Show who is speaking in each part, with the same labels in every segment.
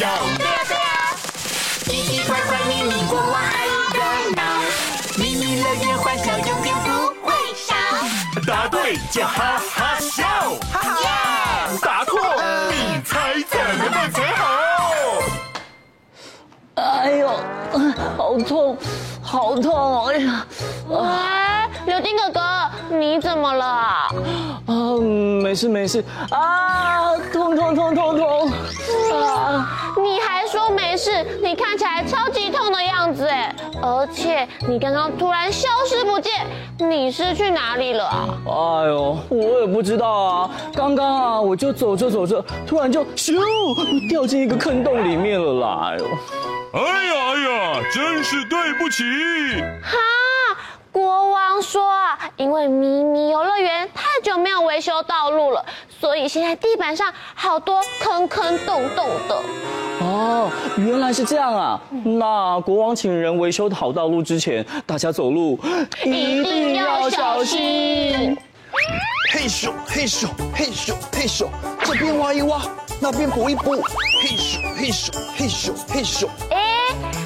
Speaker 1: 要。对呀对呀，奇奇怪怪咪咪国王爱热闹，咪咪乐园欢笑永远不会少。答对就哈哈笑，哈哈耶！答错你猜怎么办才好？
Speaker 2: 哎呦，好痛，好痛！哎呀，
Speaker 3: 喂，柳丁哥哥，你怎么了？啊，
Speaker 2: 没事没事啊，痛痛痛痛痛！啊，
Speaker 3: 你还说没事？你看起来超级痛的样子哎，而且你刚刚突然消失不见，你是去哪里了啊？
Speaker 2: 哎呦，我也不知道啊，刚刚啊，我就走着走着，突然就咻，掉进一个坑洞里面了啦！哎呦。
Speaker 1: 哎呀哎呀，真是对不起！
Speaker 3: 哈，国王说啊，因为咪咪游乐园太久没有维修道路了，所以现在地板上好多坑坑洞洞的。
Speaker 2: 哦，原来是这样啊！那国王请人维修好道路之前，大家走路一定要小心。
Speaker 4: 嘿咻嘿咻嘿咻嘿咻，这边挖一挖，那边补一补，嘿咻嘿咻嘿咻嘿咻。
Speaker 3: 哎，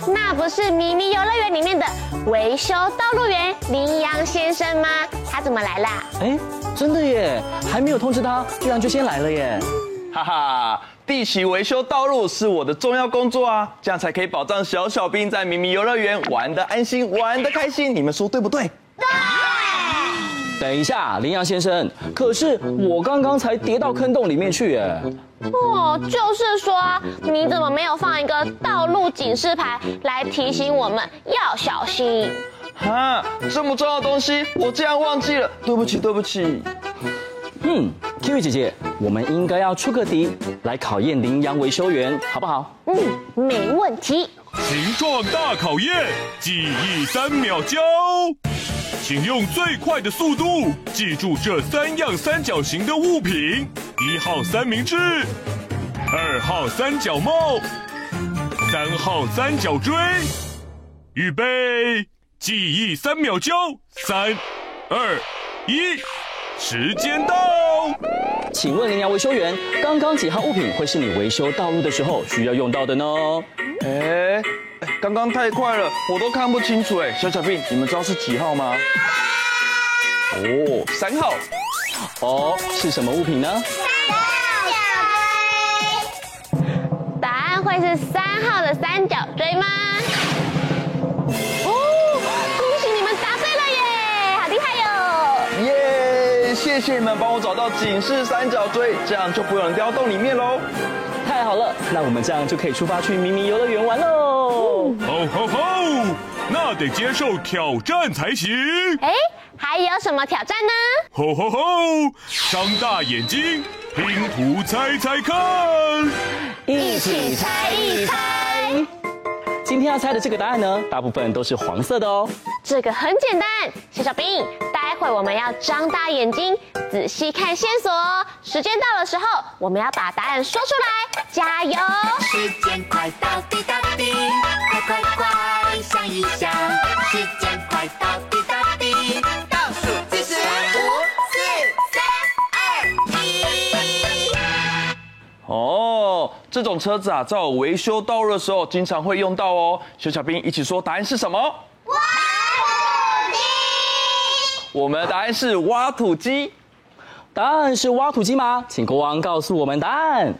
Speaker 3: 那不是咪咪游乐园里面的维修道路员羚羊先生吗？他怎么来啦？
Speaker 2: 哎，真的耶，还没有通知他，居然就先来了耶！
Speaker 5: 哈哈，地起维修道路是我的重要工作啊，这样才可以保障小小兵在咪咪游乐园玩得安心，玩得开心。你们说对不对？
Speaker 3: 对。
Speaker 2: 等一下，林阳先生，可是我刚刚才跌到坑洞里面去耶。
Speaker 3: 哦，就是说，你怎么没有放一个道路警示牌来提醒我们要小心？
Speaker 5: 啊，这么重要的东西，我竟然忘记了，对不起，对不起。
Speaker 2: 嗯，Kiwi 姐姐，我们应该要出个题来考验羚羊维修员，好不好？
Speaker 3: 嗯，没问题。
Speaker 1: 形状大考验，记忆三秒交。请用最快的速度记住这三样三角形的物品：一号三明治，二号三角帽，三号三角锥。预备，记忆三秒交，三、二、一，时间到。
Speaker 2: 请问林阳维修员，刚刚几号物品会是你维修道路的时候需要用到的呢？
Speaker 5: 哎。刚刚太快了，我都看不清楚哎。小小兵，你们知道是几号吗？哦，三号。
Speaker 2: 哦，是什么物品呢？
Speaker 3: 三角锥。答案会是三号的三角锥吗？谢谢你
Speaker 5: 们帮我找到警示三角锥，这样就不用掉洞里面喽。
Speaker 2: 太好了，那我们这样就可以出发去迷你游乐园玩喽！
Speaker 1: 吼吼吼，那得接受挑战才行。
Speaker 3: 哎，还有什么挑战呢？
Speaker 1: 吼吼吼，张大眼睛，拼图猜猜看，
Speaker 2: 一起猜一猜。今天要猜的这个答案呢，大部分都是黄色的哦。
Speaker 3: 这个很简单，小小兵，待会我们要张大眼睛，仔细看线索哦。时间到的时候，我们要把答案说出来，加油！时间快到，滴答滴，快快快想一想，时间快到，滴答滴，倒数计时，五、四、三、二、一。
Speaker 5: 哦，这种车子啊，在我维修道路的时候，经常会用到哦。小小兵一起说，答案是什
Speaker 3: 么？哇。
Speaker 5: 我们的答案是挖土机。
Speaker 2: 答案是挖土机吗？请国王告诉我们答案。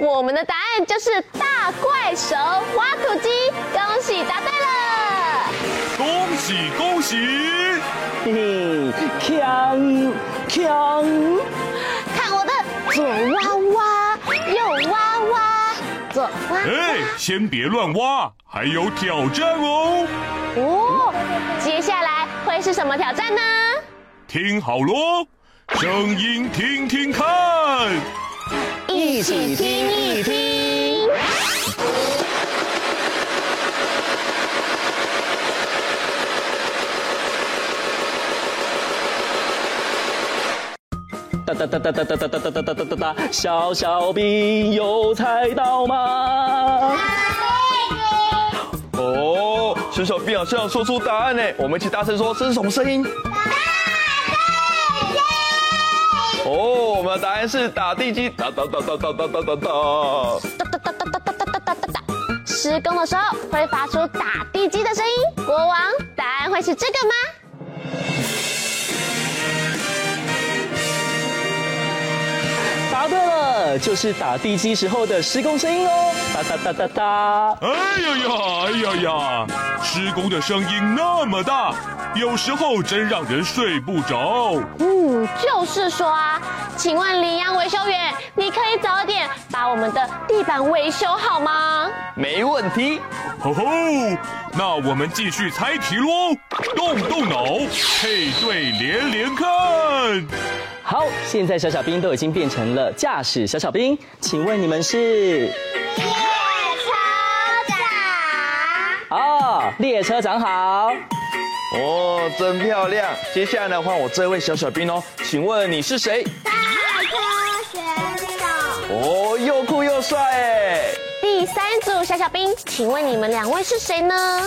Speaker 3: 我们的答案就是大怪手挖土机，恭喜答对了！
Speaker 1: 恭喜恭喜！
Speaker 2: 嘿嘿，锵锵！
Speaker 3: 看我的左挖
Speaker 1: 哎，先别乱挖，还有挑战哦。
Speaker 3: 哦，接下来会是什么挑战呢？
Speaker 1: 听好喽，声音听听看。
Speaker 2: 一起听一听。哒哒哒哒哒哒哒哒哒哒哒哒哒，小小兵有猜到吗？
Speaker 5: 哦，小小兵好像要说出答案呢，我们一起大声说，这是什么声音？哦，我们的答案是打地基，哒哒哒哒哒哒哒哒哒。哒哒哒哒哒
Speaker 3: 哒哒哒哒。施工的时候会发出打地基的声音。国王，答案会是
Speaker 2: 这个吗？就是打地基时候的施工声音哦，哒哒哒哒哒。
Speaker 1: 哎呀呀，哎呀呀，施工的声音那么大，有时候真让人睡不着。
Speaker 3: 嗯，就是说啊，请问羚羊维修员，你可以早点把我们的地板维修好吗？
Speaker 5: 没问题。
Speaker 1: 吼吼，那我们继续猜题喽，动动脑，配对连连看。
Speaker 2: 好，现在小小兵都已经变成了驾驶小小兵，请问你们是？
Speaker 6: 列车长。
Speaker 2: 哦，列车长好。
Speaker 5: 哦，真漂亮。接下来呢，换我这位小小兵哦，请问你是谁？
Speaker 6: 赛车选手。
Speaker 5: 哦，又酷又帅哎。
Speaker 3: 第三组小小兵，请问你们两位是谁呢？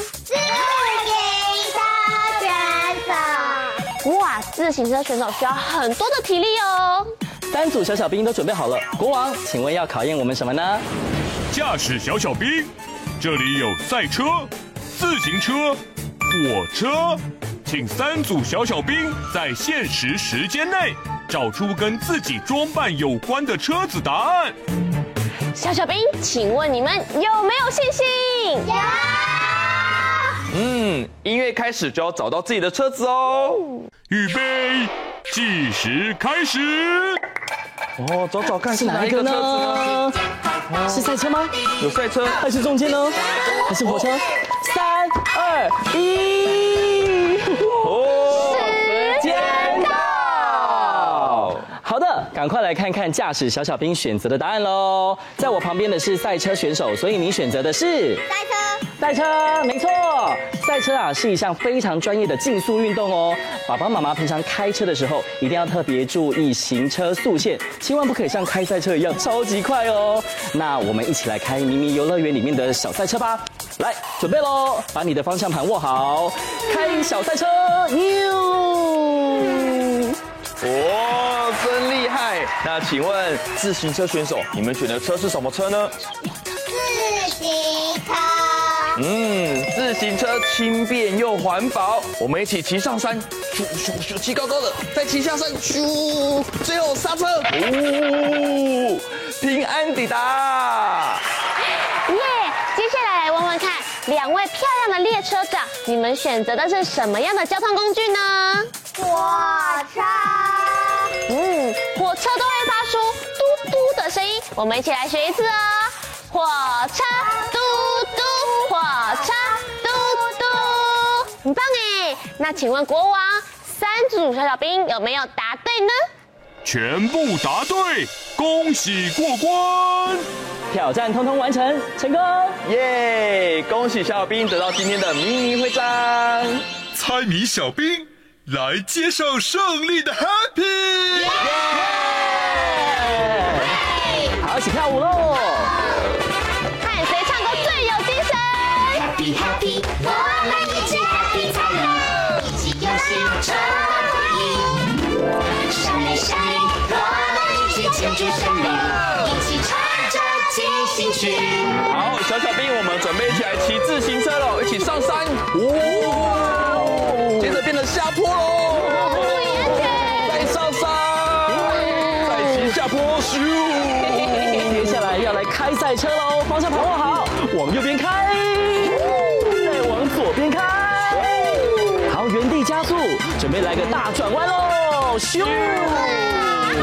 Speaker 6: 手。
Speaker 3: 哇，自行车选手需要很多的体力哦。
Speaker 2: 三组小小兵都准备好了，国王，请问要考验我们什么呢？
Speaker 1: 驾驶小小兵，这里有赛车、自行车、火车，请三组小小兵在限时时间内找出跟自己装扮有关的车子答案。
Speaker 3: 小小兵，请问你们有没有信心？
Speaker 6: 有。
Speaker 5: 嗯，音乐开始就要找到自己的车子哦。
Speaker 1: 预备，计时开始。
Speaker 5: 哦，找找看
Speaker 2: 是哪一个呢？是赛车吗？
Speaker 5: 有赛车，
Speaker 2: 还是中间呢？还是火车？三二一，
Speaker 5: 哦，
Speaker 3: 时间
Speaker 2: 到。好的，赶快来看看驾驶小小兵选择的答案喽。在我旁边的是赛车选手，所以你选择的是
Speaker 6: 赛车。
Speaker 2: 赛车，没错。赛车啊是一项非常专业的竞速运动哦。爸爸妈妈平常开车的时候，一定要特别注意行车速限，千万不可以像开赛车一样超级快哦。那我们一起来开迷你游乐园里面的小赛车吧。来，准备喽，把你的方向盘握好，开小赛车，哟！
Speaker 5: 哇，真厉害！那请问自行车选手，你们选的车是什么车呢？
Speaker 6: 自行车。
Speaker 5: 嗯，自行车轻便又环保，我们一起骑上山，咻咻咻，骑高高的，再骑下山，咻，最后刹车，呜，平安抵达。
Speaker 3: 耶！接下来来问问看，两位漂亮的列车长，你们选择的是什么样的交通工具呢？
Speaker 6: 火车。
Speaker 3: 嗯，火车都会发出嘟嘟的声音，我们一起来学一次哦。火车很棒哎！那请问国王，三组小小兵有没有答对呢？
Speaker 1: 全部答对，恭喜过关！
Speaker 2: 挑战通通完成，成功！
Speaker 5: 耶！恭喜小小兵得到今天的迷你徽章。
Speaker 1: 猜谜小兵来接受胜利的 Happy！
Speaker 2: 好，
Speaker 5: 小小兵，我们准备一起来骑自行车喽，一起上山。哦，接着变成下坡喽。
Speaker 3: 注意安全。
Speaker 5: 再上山，再骑下坡，咻！
Speaker 2: 接下来要来开赛车喽，方向盘握好，往右边开，再往左边开，好，原地加速，准备来个大转弯喽，咻！
Speaker 3: 哇，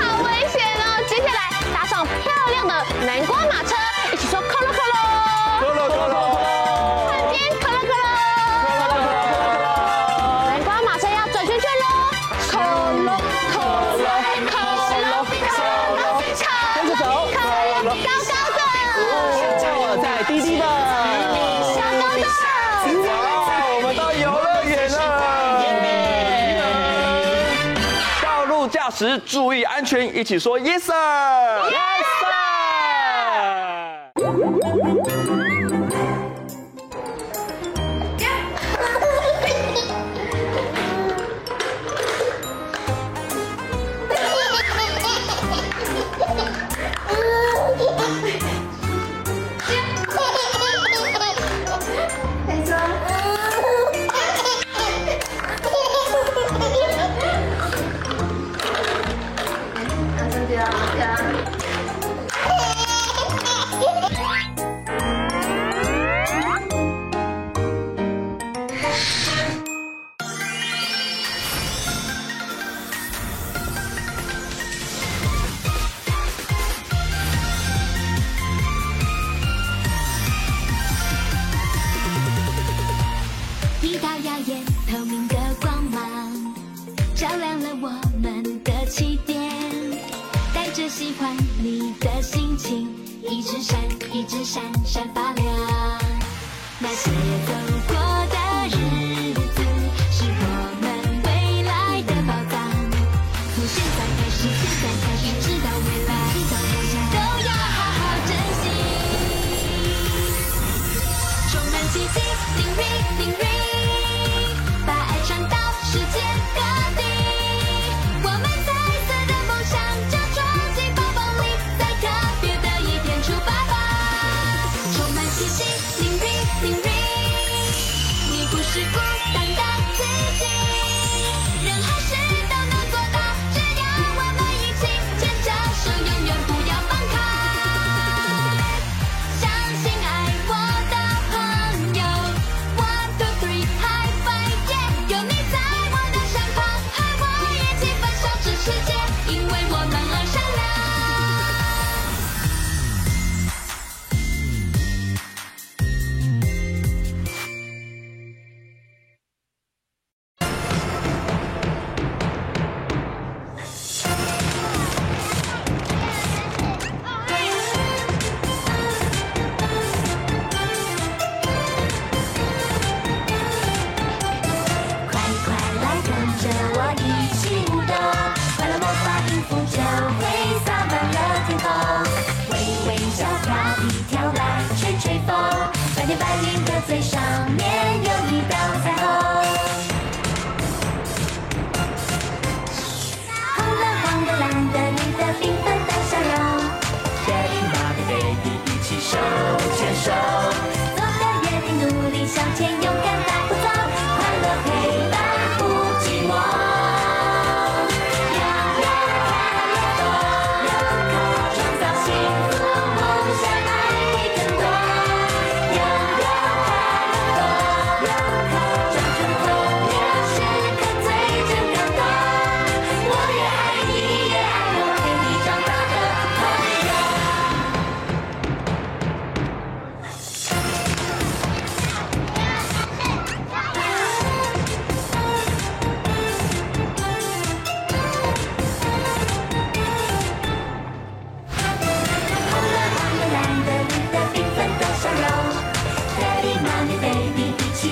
Speaker 3: 好危险亮的南瓜马车，一起说“扣咯扣咯”，
Speaker 5: 咯咯咯咯。
Speaker 3: 瞬间“扣咯扣咯”。南瓜马车要转圈圈喽，扣咯扣咯扣咯扣咯，
Speaker 2: 跟着走，
Speaker 3: 高高的，
Speaker 2: 哦，在滴滴的，
Speaker 3: 小高的。
Speaker 5: 哇，我们到游乐园了！道路驾驶注意安全，一起说 Yes sir。
Speaker 6: 一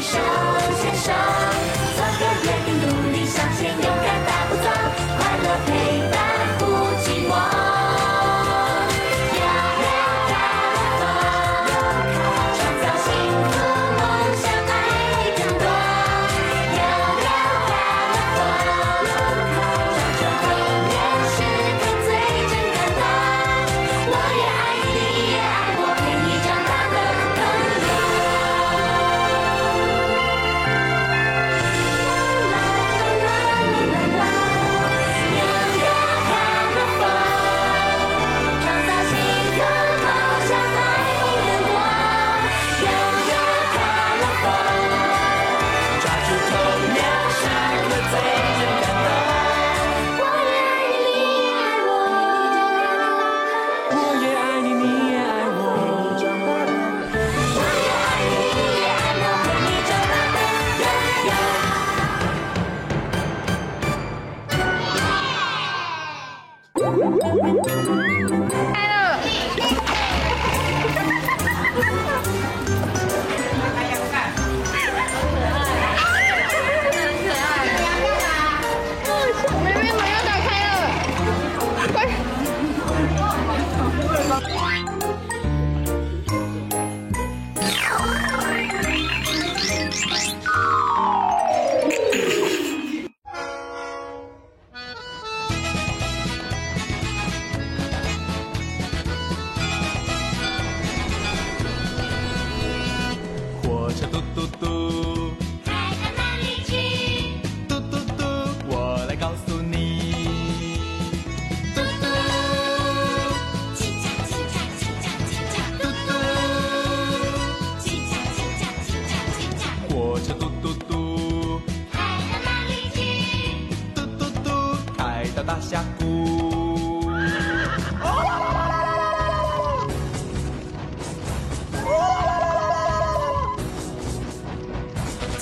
Speaker 6: 起手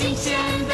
Speaker 6: 惊险的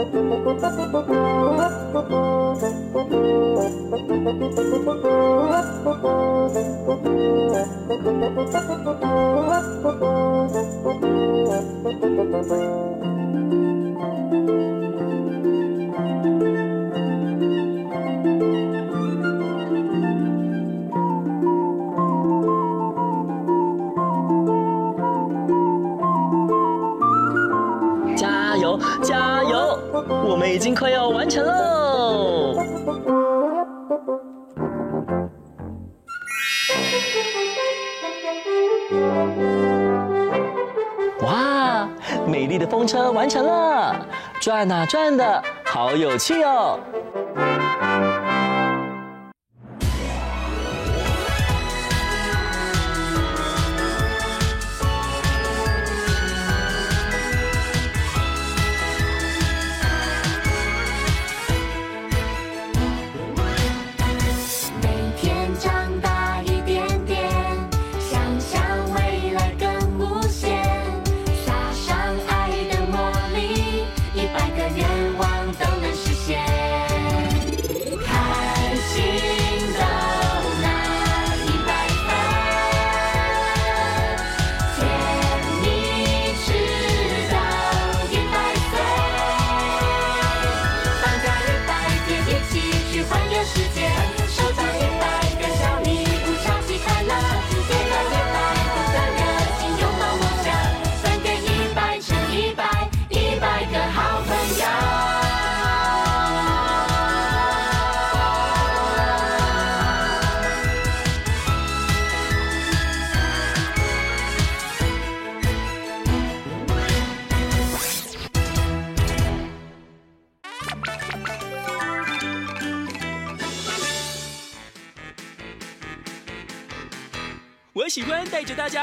Speaker 6: 加快要完成喽。哇，美丽的风车完成了，转啊转的，好有趣哦！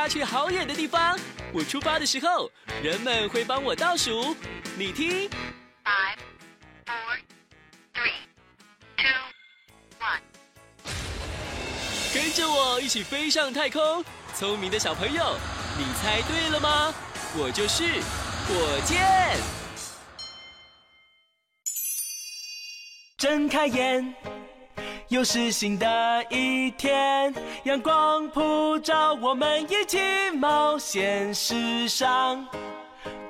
Speaker 7: 去好
Speaker 8: 远的地方。我出发的时候，人们会帮我倒数。你听
Speaker 2: ，Five, four, three, two, one.
Speaker 8: 跟着我一起飞上太空。聪明的小朋友，你猜对了吗？我就是火箭。睁开眼，又是新的一天，阳光普照，我们一起冒险。世上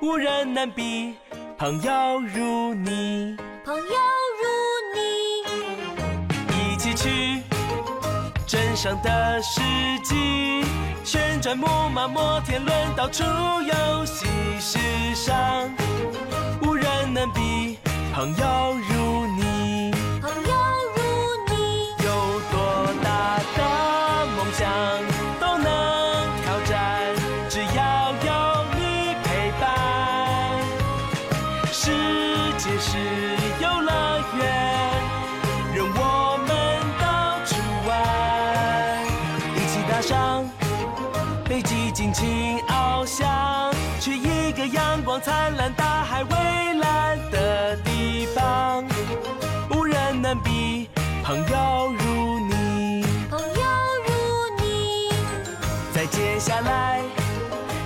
Speaker 8: 无人能比，朋友如你，
Speaker 7: 朋友如你，
Speaker 8: 一起去镇上的市集，旋转木马、摩天轮，到处游戏。世上无人能比，朋友如你。再接下来，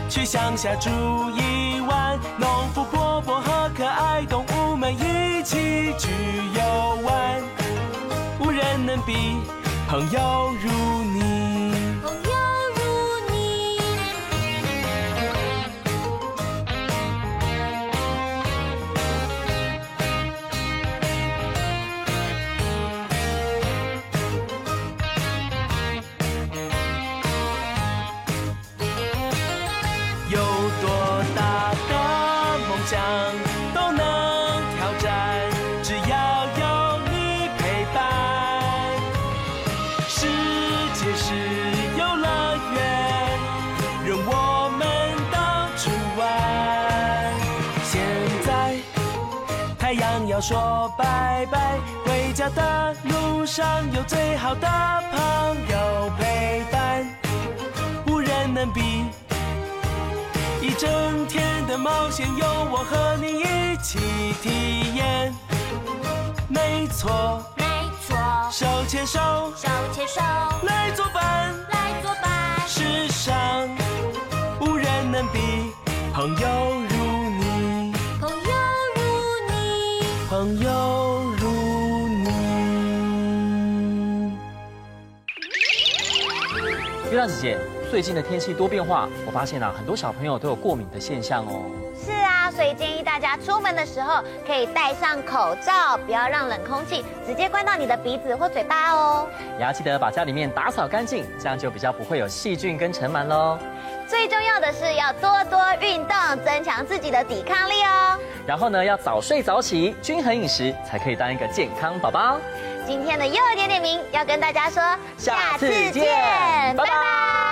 Speaker 8: 去乡下住一晚，农夫伯伯和可爱动物们一起去游玩。无人能比朋友如你。说拜拜，回家的路上有最好的朋友陪伴，无人能比。一整天的冒险有我和你一起体验，没错，
Speaker 9: 没错，
Speaker 8: 手牵手，
Speaker 9: 手牵手，
Speaker 8: 来作伴，
Speaker 9: 来作伴，
Speaker 8: 世上无人能比朋友。朋友如你。
Speaker 2: 月亮姐姐，最近的天气多变化，我发现啊，很多小朋友都有过敏的现象哦。
Speaker 10: 是啊，所以建议大家出门的时候可以戴上口罩，不要让冷空气直接灌到你的鼻子或嘴巴哦。
Speaker 2: 也要记得把家里面打扫干净，这样就比较不会有细菌跟尘螨喽。
Speaker 10: 最重要的是要多多运动，增强自己的抵抗力哦。
Speaker 2: 然后呢，要早睡早起，均衡饮食，才可以当一个健康宝宝。
Speaker 10: 今天的幼儿点点名要跟大家说，
Speaker 2: 下次见，拜拜。拜拜。